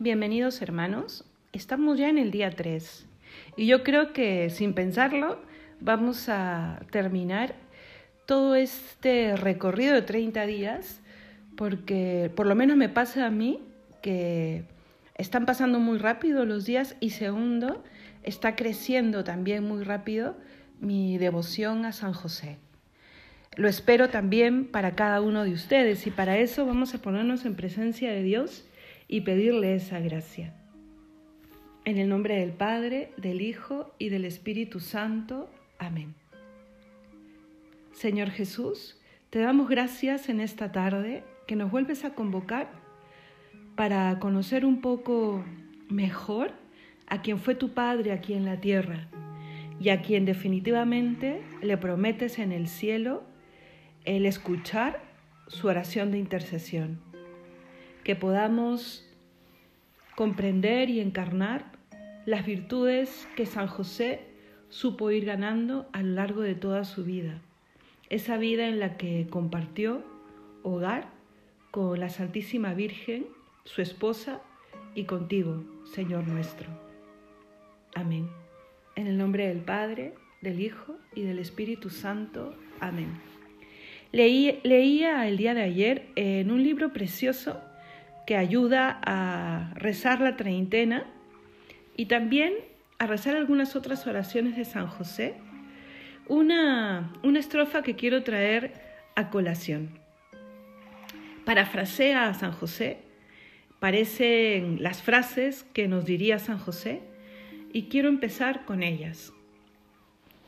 Bienvenidos hermanos, estamos ya en el día 3 y yo creo que sin pensarlo vamos a terminar todo este recorrido de 30 días porque por lo menos me pasa a mí que están pasando muy rápido los días y segundo, está creciendo también muy rápido mi devoción a San José. Lo espero también para cada uno de ustedes y para eso vamos a ponernos en presencia de Dios y pedirle esa gracia. En el nombre del Padre, del Hijo y del Espíritu Santo. Amén. Señor Jesús, te damos gracias en esta tarde que nos vuelves a convocar para conocer un poco mejor a quien fue tu Padre aquí en la tierra y a quien definitivamente le prometes en el cielo el escuchar su oración de intercesión, que podamos comprender y encarnar las virtudes que San José supo ir ganando a lo largo de toda su vida, esa vida en la que compartió hogar con la Santísima Virgen, su esposa, y contigo, Señor nuestro. Amén. En el nombre del Padre, del Hijo y del Espíritu Santo. Amén leía el día de ayer en un libro precioso que ayuda a rezar la treintena y también a rezar algunas otras oraciones de San José, una, una estrofa que quiero traer a colación. Parafrasea a San José, parecen las frases que nos diría San José y quiero empezar con ellas.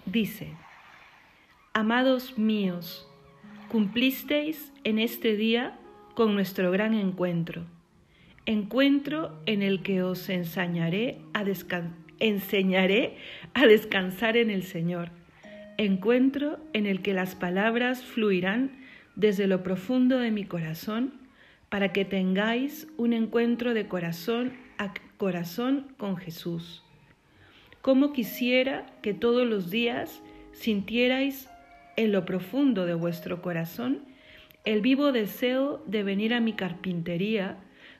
Dice, Amados míos, cumplisteis en este día con nuestro gran encuentro, encuentro en el que os enseñaré a, enseñaré a descansar en el Señor, encuentro en el que las palabras fluirán desde lo profundo de mi corazón para que tengáis un encuentro de corazón a corazón con Jesús. Como quisiera que todos los días sintierais en lo profundo de vuestro corazón el vivo deseo de venir a mi carpintería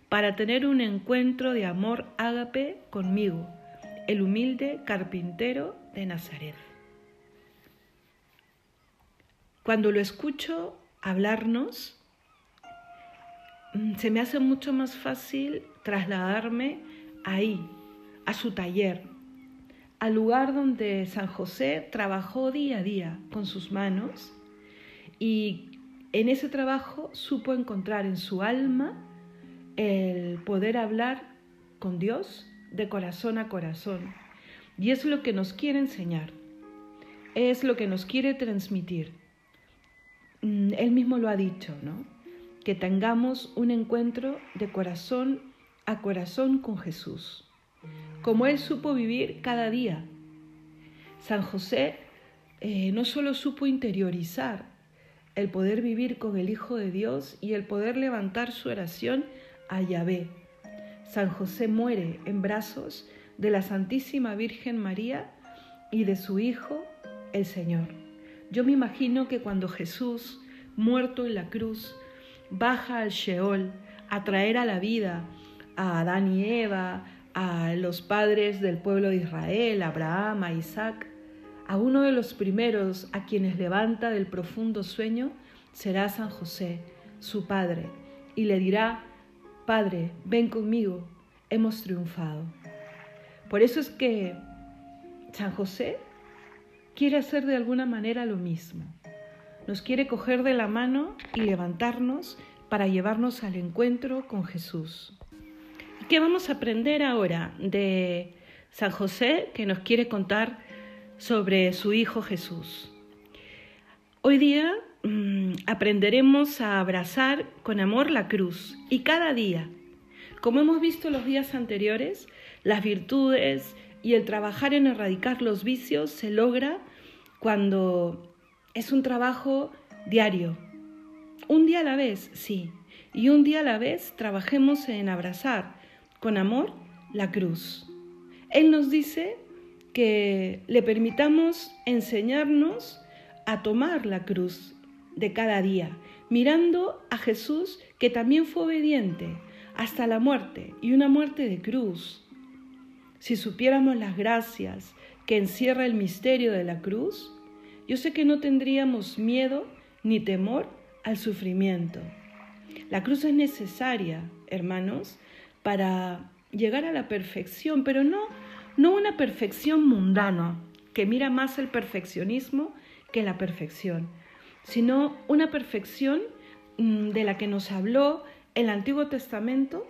para tener un encuentro de amor ágape conmigo, el humilde carpintero de Nazaret. Cuando lo escucho hablarnos, mm, se me hace mucho más fácil trasladarme ahí, a su taller, al lugar donde San José trabajó día a día con sus manos y en ese trabajo supo encontrar en su alma el poder hablar con Dios de corazón a corazón. Y es lo que nos quiere enseñar, es lo que nos quiere transmitir. Mm, él mismo lo ha dicho, ¿no? Que tengamos un encuentro de corazón a corazón con Jesús como él supo vivir cada día. San José eh, no solo supo interiorizar el poder vivir con el Hijo de Dios y el poder levantar su oración a Yahvé. San José muere en brazos de la Santísima Virgen María y de su Hijo, el Señor. Yo me imagino que cuando Jesús, muerto en la cruz, baja al Sheol a traer a la vida a Adán y Eva, a los padres del pueblo de Israel, Abraham, a Isaac, a uno de los primeros a quienes levanta del profundo sueño será San José, su padre, y le dirá, Padre, ven conmigo, hemos triunfado. Por eso es que San José quiere hacer de alguna manera lo mismo. Nos quiere coger de la mano y levantarnos para llevarnos al encuentro con Jesús. ¿Qué vamos a aprender ahora de San José que nos quiere contar sobre su Hijo Jesús? Hoy día mm, aprenderemos a abrazar con amor la cruz y cada día, como hemos visto los días anteriores, las virtudes y el trabajar en erradicar los vicios se logra cuando es un trabajo diario. Un día a la vez, sí, y un día a la vez trabajemos en abrazar con amor la cruz. Él nos dice que le permitamos enseñarnos a tomar la cruz de cada día, mirando a Jesús que también fue obediente, hasta la muerte y una muerte de cruz. Si supiéramos las gracias que encierra el misterio de la cruz, yo sé que no tendríamos miedo ni temor al sufrimiento. La cruz es necesaria, hermanos, para llegar a la perfección, pero no, no una perfección mundana, que mira más el perfeccionismo que la perfección, sino una perfección mm, de la que nos habló el Antiguo Testamento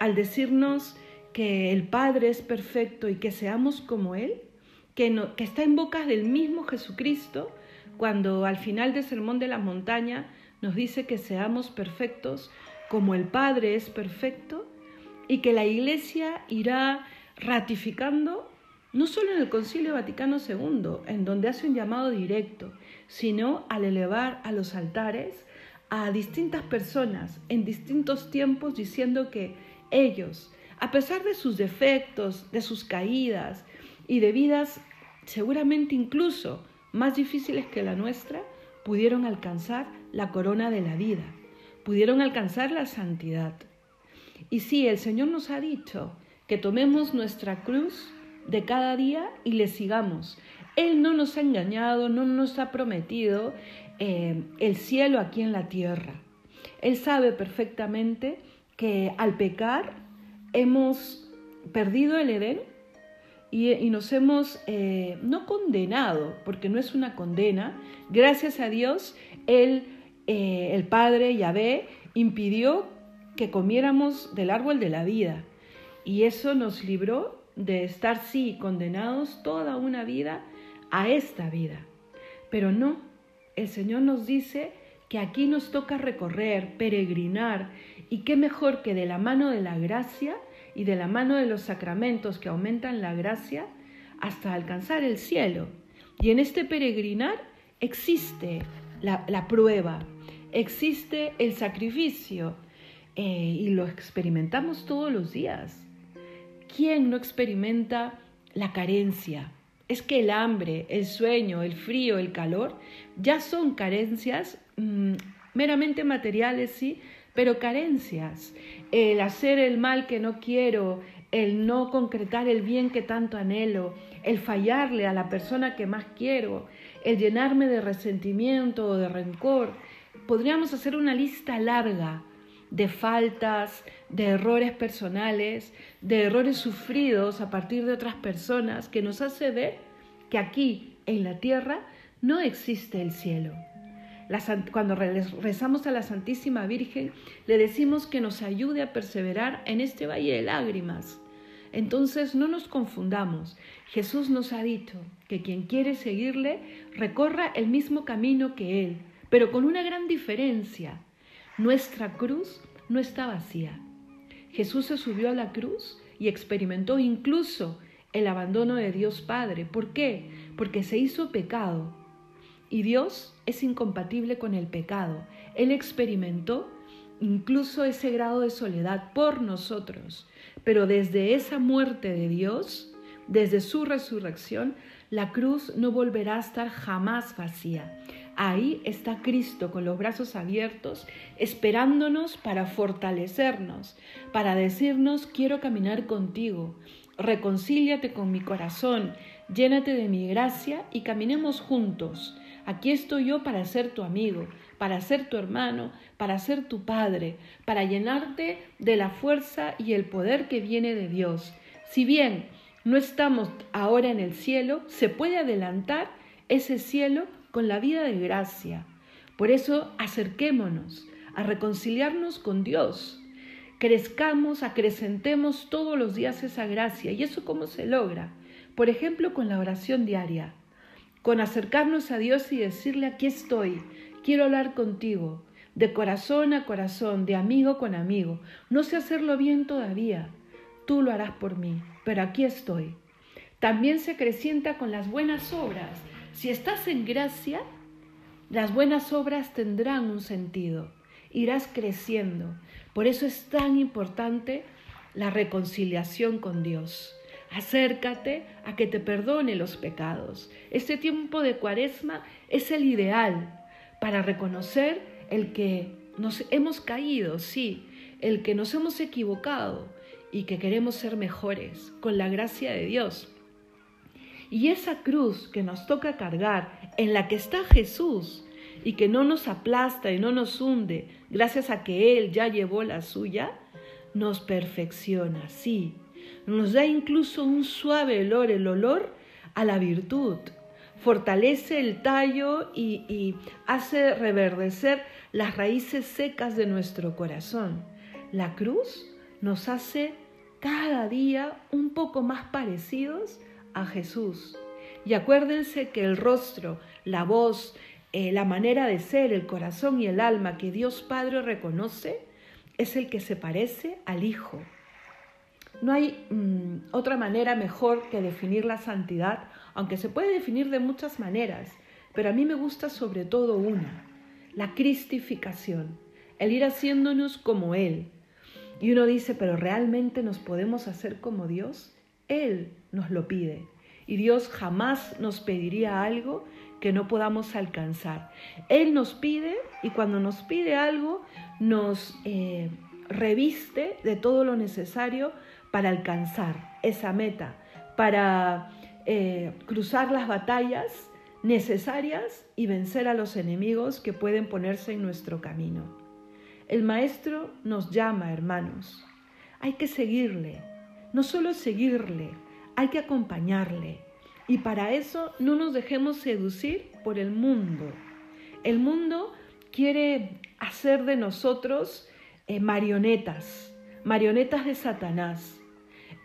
al decirnos que el Padre es perfecto y que seamos como Él, que, está en boca del mismo Jesucristo, cuando al final del Sermón de la Montaña nos dice que seamos perfectos como el Padre es perfecto y que la Iglesia irá ratificando no solo en el Concilio Vaticano II, en donde hace un llamado directo, sino al elevar a los altares a distintas personas en distintos tiempos diciendo que ellos, a pesar de sus defectos, de sus caídas y de vidas seguramente incluso más difíciles que la nuestra, pudieron alcanzar la corona de la vida, pudieron alcanzar la santidad. Y sí, el Señor nos ha dicho que tomemos nuestra cruz de cada día y le sigamos. Él no nos ha engañado, no nos ha prometido eh, el cielo aquí en la tierra. Él sabe perfectamente que al pecar hemos perdido el Edén y, nos hemos eh, no condenado, porque no es una condena, gracias a Dios, Él, eh, el Padre Yahvé, impidió que comiéramos del árbol de la vida. Y eso nos libró de estar, sí, condenados toda una vida a esta vida. Pero no, el Señor nos dice que aquí nos toca recorrer, peregrinar, y qué mejor que de la mano de la gracia, y de la mano de los sacramentos que aumentan la gracia hasta alcanzar el cielo. Y en este peregrinar existe la, prueba, existe el sacrificio eh, y lo experimentamos todos los días. ¿Quién no experimenta la carencia? Es que el hambre, el sueño, el frío, el calor ya son carencias mm, meramente materiales, sí, pero carencias, el hacer el mal que no quiero, el no concretar el bien que tanto anhelo, el fallarle a la persona que más quiero, el llenarme de resentimiento o de rencor. Podríamos hacer una lista larga de faltas, de errores personales, de errores sufridos a partir de otras personas que nos hace ver que aquí en la tierra no existe el cielo cuando rezamos a la Santísima Virgen, le decimos que nos ayude a perseverar en este valle de lágrimas. Entonces no nos confundamos. Jesús nos ha dicho que quien quiere seguirle recorra el mismo camino que Él, pero con una gran diferencia. Nuestra cruz no está vacía. Jesús se subió a la cruz y experimentó incluso el abandono de Dios Padre. ¿Por qué? Porque se hizo pecado y Dios es incompatible con el pecado. Él experimentó incluso ese grado de soledad por nosotros. Pero desde esa muerte de Dios, desde su resurrección, la cruz no volverá a estar jamás vacía. Ahí está Cristo con los brazos abiertos, esperándonos para fortalecernos, para decirnos, quiero caminar contigo, reconcíliate con mi corazón, llénate de mi gracia y caminemos juntos Aquí estoy yo para ser tu amigo, para ser tu hermano, para ser tu padre, para llenarte de la fuerza y el poder que viene de Dios. Si bien no estamos ahora en el cielo, se puede adelantar ese cielo con la vida de gracia. Por eso acerquémonos a reconciliarnos con Dios. Crezcamos, acrecentemos todos los días esa gracia. ¿Y eso cómo se logra? Por ejemplo, con la oración diaria con acercarnos a Dios y decirle, aquí estoy, quiero hablar contigo, de corazón a corazón, de amigo con amigo. No sé hacerlo bien todavía, tú lo harás por mí, pero aquí estoy. También se crecienta con las buenas obras. Si estás en gracia, las buenas obras tendrán un sentido, irás creciendo. Por eso es tan importante la reconciliación con Dios. Acércate a que te perdone los pecados. Este tiempo de cuaresma es el ideal para reconocer el que nos hemos caído, sí, el que nos hemos equivocado y que queremos ser mejores con la gracia de Dios. Y esa cruz que nos toca cargar, en la que está Jesús y que no nos aplasta y no nos hunde, gracias a que Él ya llevó la suya, nos perfecciona, sí. Nos da incluso un suave olor, el olor a la virtud. Fortalece el tallo y, y hace reverdecer las raíces secas de nuestro corazón. La cruz nos hace cada día un poco más parecidos a Jesús. Y acuérdense que el rostro, la voz, eh, la manera de ser, el corazón y el alma que Dios Padre reconoce es el que se parece al Hijo. No hay mm, otra manera mejor que definir la santidad, aunque se puede definir de muchas maneras, pero a mí me gusta sobre todo una, la cristificación, el ir haciéndonos como Él. Y uno dice, pero ¿realmente nos podemos hacer como Dios? Él nos lo pide. Y Dios jamás nos pediría algo que no podamos alcanzar. Él nos pide y cuando nos pide algo nos eh, reviste de todo lo necesario para alcanzar esa meta, para eh, cruzar las batallas necesarias y vencer a los enemigos que pueden ponerse en nuestro camino. El Maestro nos llama, hermanos. Hay que seguirle, no solo seguirle, hay que acompañarle. Y para eso no nos dejemos seducir por el mundo. El mundo quiere hacer de nosotros eh, marionetas, marionetas de Satanás.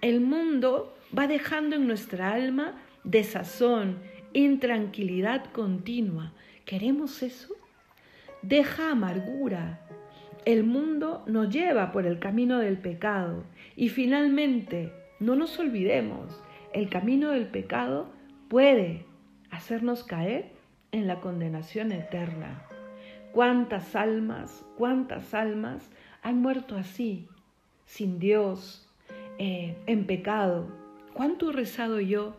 El mundo va dejando en nuestra alma desazón, intranquilidad continua. ¿Queremos eso? Deja amargura. El mundo nos lleva por el camino del pecado y finalmente no nos olvidemos, el camino del pecado puede hacernos caer en la condenación eterna. ¿Cuántas almas, cuántas almas han muerto así, sin Dios, eh, en pecado? ¿Cuánto he rezado yo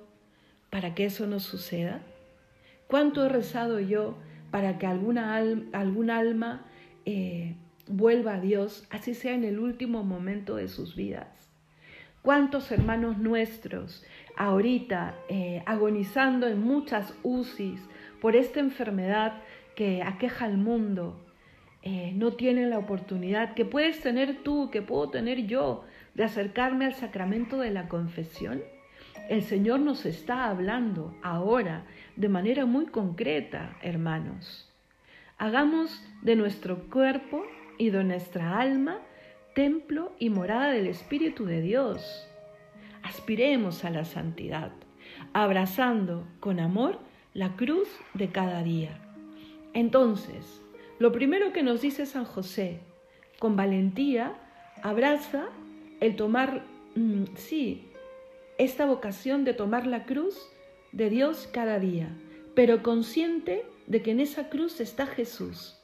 para que eso no suceda? ¿Cuánto he rezado yo para que alguna alma, alma eh, vuelva a Dios, así sea en el último momento de sus vidas? ¿Cuántos hermanos nuestros ahorita eh, agonizando en muchas UCIs por esta enfermedad que aqueja al mundo eh, no tienen la oportunidad que puedes tener tú, que puedo tener yo, de acercarme al sacramento de la confesión? El Señor nos está hablando ahora de manera muy concreta, hermanos. Hagamos de nuestro cuerpo y de nuestra alma templo y morada del Espíritu de Dios. Aspiremos a la santidad, abrazando con amor la cruz de cada día. Entonces, lo primero que nos dice San José, con valentía, abraza el tomar, mm, sí, esta vocación de tomar la cruz de Dios cada día, pero consciente de que en esa cruz está Jesús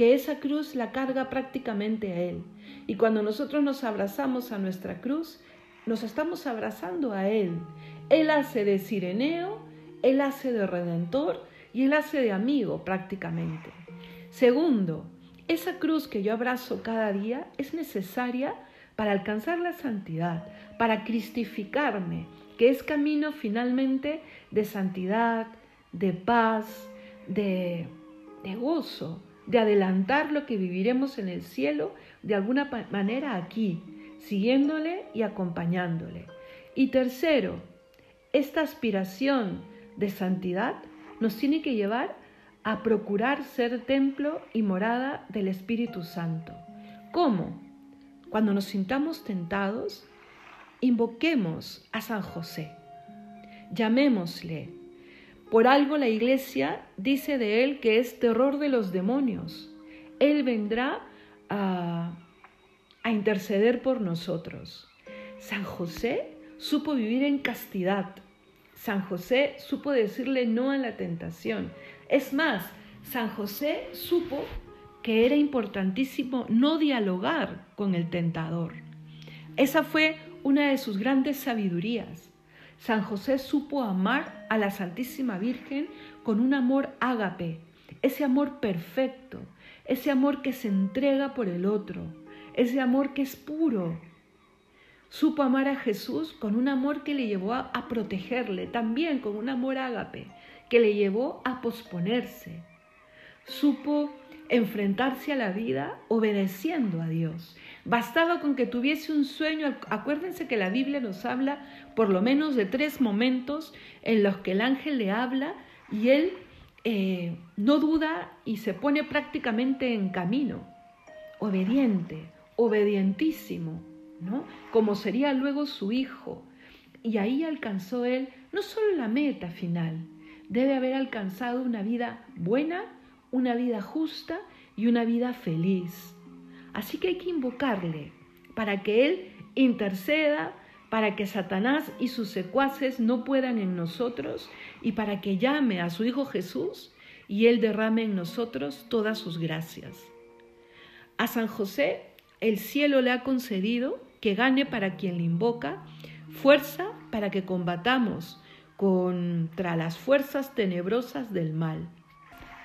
que esa cruz la carga prácticamente a Él. Y cuando nosotros nos abrazamos a nuestra cruz, nos estamos abrazando a Él. Él hace de sireneo, Él hace de redentor y Él hace de amigo prácticamente. Segundo, esa cruz que yo abrazo cada día es necesaria para alcanzar la santidad, para cristificarme, que es camino finalmente de santidad, de paz, de, de gozo, de adelantar lo que viviremos en el cielo de alguna manera aquí, siguiéndole y acompañándole. Y tercero, esta aspiración de santidad nos tiene que llevar a procurar ser templo y morada del Espíritu Santo. ¿Cómo? Cuando nos sintamos tentados, invoquemos a San José, llamémosle, por algo la iglesia dice de él que es terror de los demonios. Él vendrá a, interceder por nosotros. San José supo vivir en castidad. San José supo decirle no a la tentación. Es más, San José supo que era importantísimo no dialogar con el tentador. Esa fue una de sus grandes sabidurías. San José supo amar a la Santísima Virgen con un amor ágape, ese amor perfecto, ese amor que se entrega por el otro, ese amor que es puro. Supo amar a Jesús con un amor que le llevó a, protegerle, también con un amor ágape, que le llevó a posponerse. Supo enfrentarse a la vida obedeciendo a Dios. Bastaba con que tuviese un sueño. Acuérdense que la Biblia nos habla por lo menos de tres momentos en los que el ángel le habla y él eh, no duda y se pone prácticamente en camino, obediente, obedientísimo, ¿no? Como sería luego su hijo. Y ahí alcanzó él no solo la meta final, debe haber alcanzado una vida buena, una vida justa y una vida feliz. Así que hay que invocarle para que Él interceda, para que Satanás y sus secuaces no puedan en nosotros y para que llame a su Hijo Jesús y Él derrame en nosotros todas sus gracias. A San José el cielo le ha concedido que gane para quien le invoca fuerza para que combatamos contra las fuerzas tenebrosas del mal.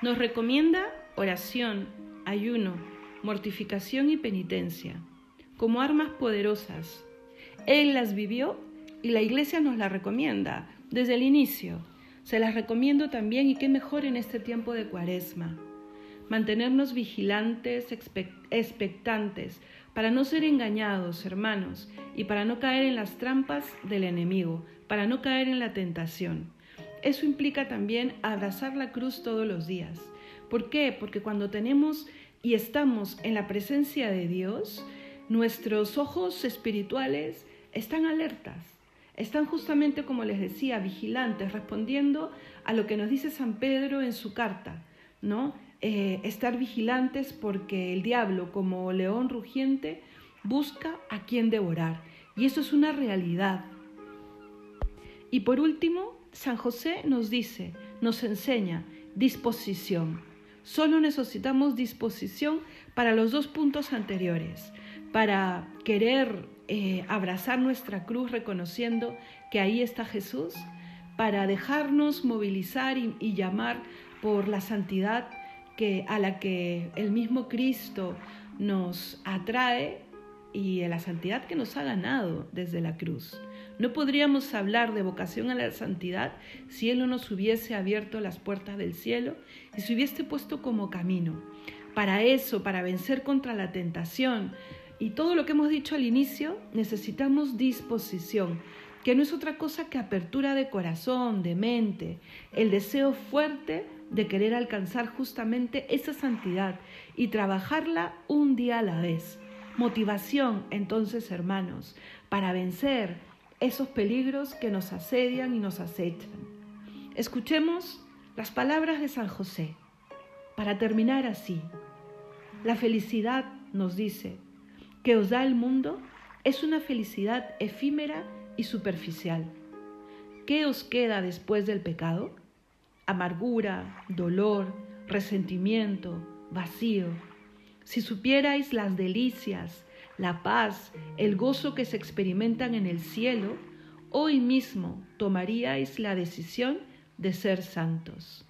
Nos recomienda oración, ayuno, mortificación y penitencia, como armas poderosas. Él las vivió y la iglesia nos las recomienda desde el inicio. Se las recomiendo también y qué mejor en este tiempo de cuaresma. Mantenernos vigilantes, expectantes, para no ser engañados, hermanos, y para no caer en las trampas del enemigo, para no caer en la tentación. Eso implica también abrazar la cruz todos los días. ¿Por qué? Porque cuando tenemos y estamos en la presencia de Dios, nuestros ojos espirituales están alertas, están justamente como les decía, vigilantes, respondiendo a lo que nos dice San Pedro en su carta, ¿no? Eh, estar vigilantes porque el diablo, como león rugiente, busca a quien devorar. Y eso es una realidad. Y por último, San José nos dice, nos enseña disposición. Solo necesitamos disposición para los dos puntos anteriores, para querer eh, abrazar nuestra cruz reconociendo que ahí está Jesús, para dejarnos movilizar y, llamar por la santidad que, a la que el mismo Cristo nos atrae y la santidad que nos ha ganado desde la cruz. No podríamos hablar de vocación a la santidad si Él no nos hubiese abierto las puertas del cielo y se hubiese puesto como camino. Para eso, para vencer contra la tentación y todo lo que hemos dicho al inicio, necesitamos disposición, que no es otra cosa que apertura de corazón, de mente, el deseo fuerte de querer alcanzar justamente esa santidad y trabajarla un día a la vez. Motivación, entonces, hermanos, para vencer esos peligros que nos asedian y nos acechan. Escuchemos las palabras de San José para terminar así. La felicidad, nos dice, que os da el mundo es una felicidad efímera y superficial. ¿Qué os queda después del pecado? Amargura, dolor, resentimiento, vacío. Si supierais las delicias, la paz, el gozo que se experimentan en el cielo, hoy mismo tomaríais la decisión de ser santos.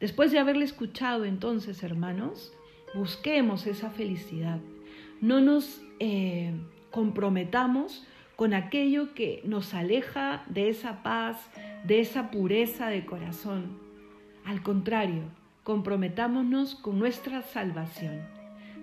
Después de haberle escuchado entonces, hermanos, busquemos esa felicidad. No nos eh, comprometamos con aquello que nos aleja de esa paz, de esa pureza de corazón. Al contrario, comprometámonos con nuestra salvación.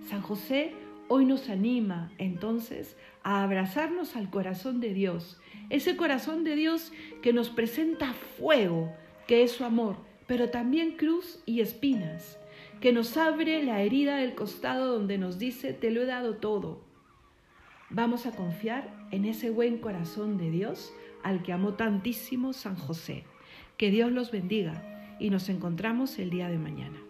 San José hoy nos anima entonces a abrazarnos al corazón de Dios, ese corazón de Dios que nos presenta fuego, que es su amor, pero también cruz y espinas, que nos abre la herida del costado donde nos dice, te lo he dado todo. Vamos a confiar en ese buen corazón de Dios al que amó tantísimo San José. Que Dios los bendiga y nos encontramos el día de mañana.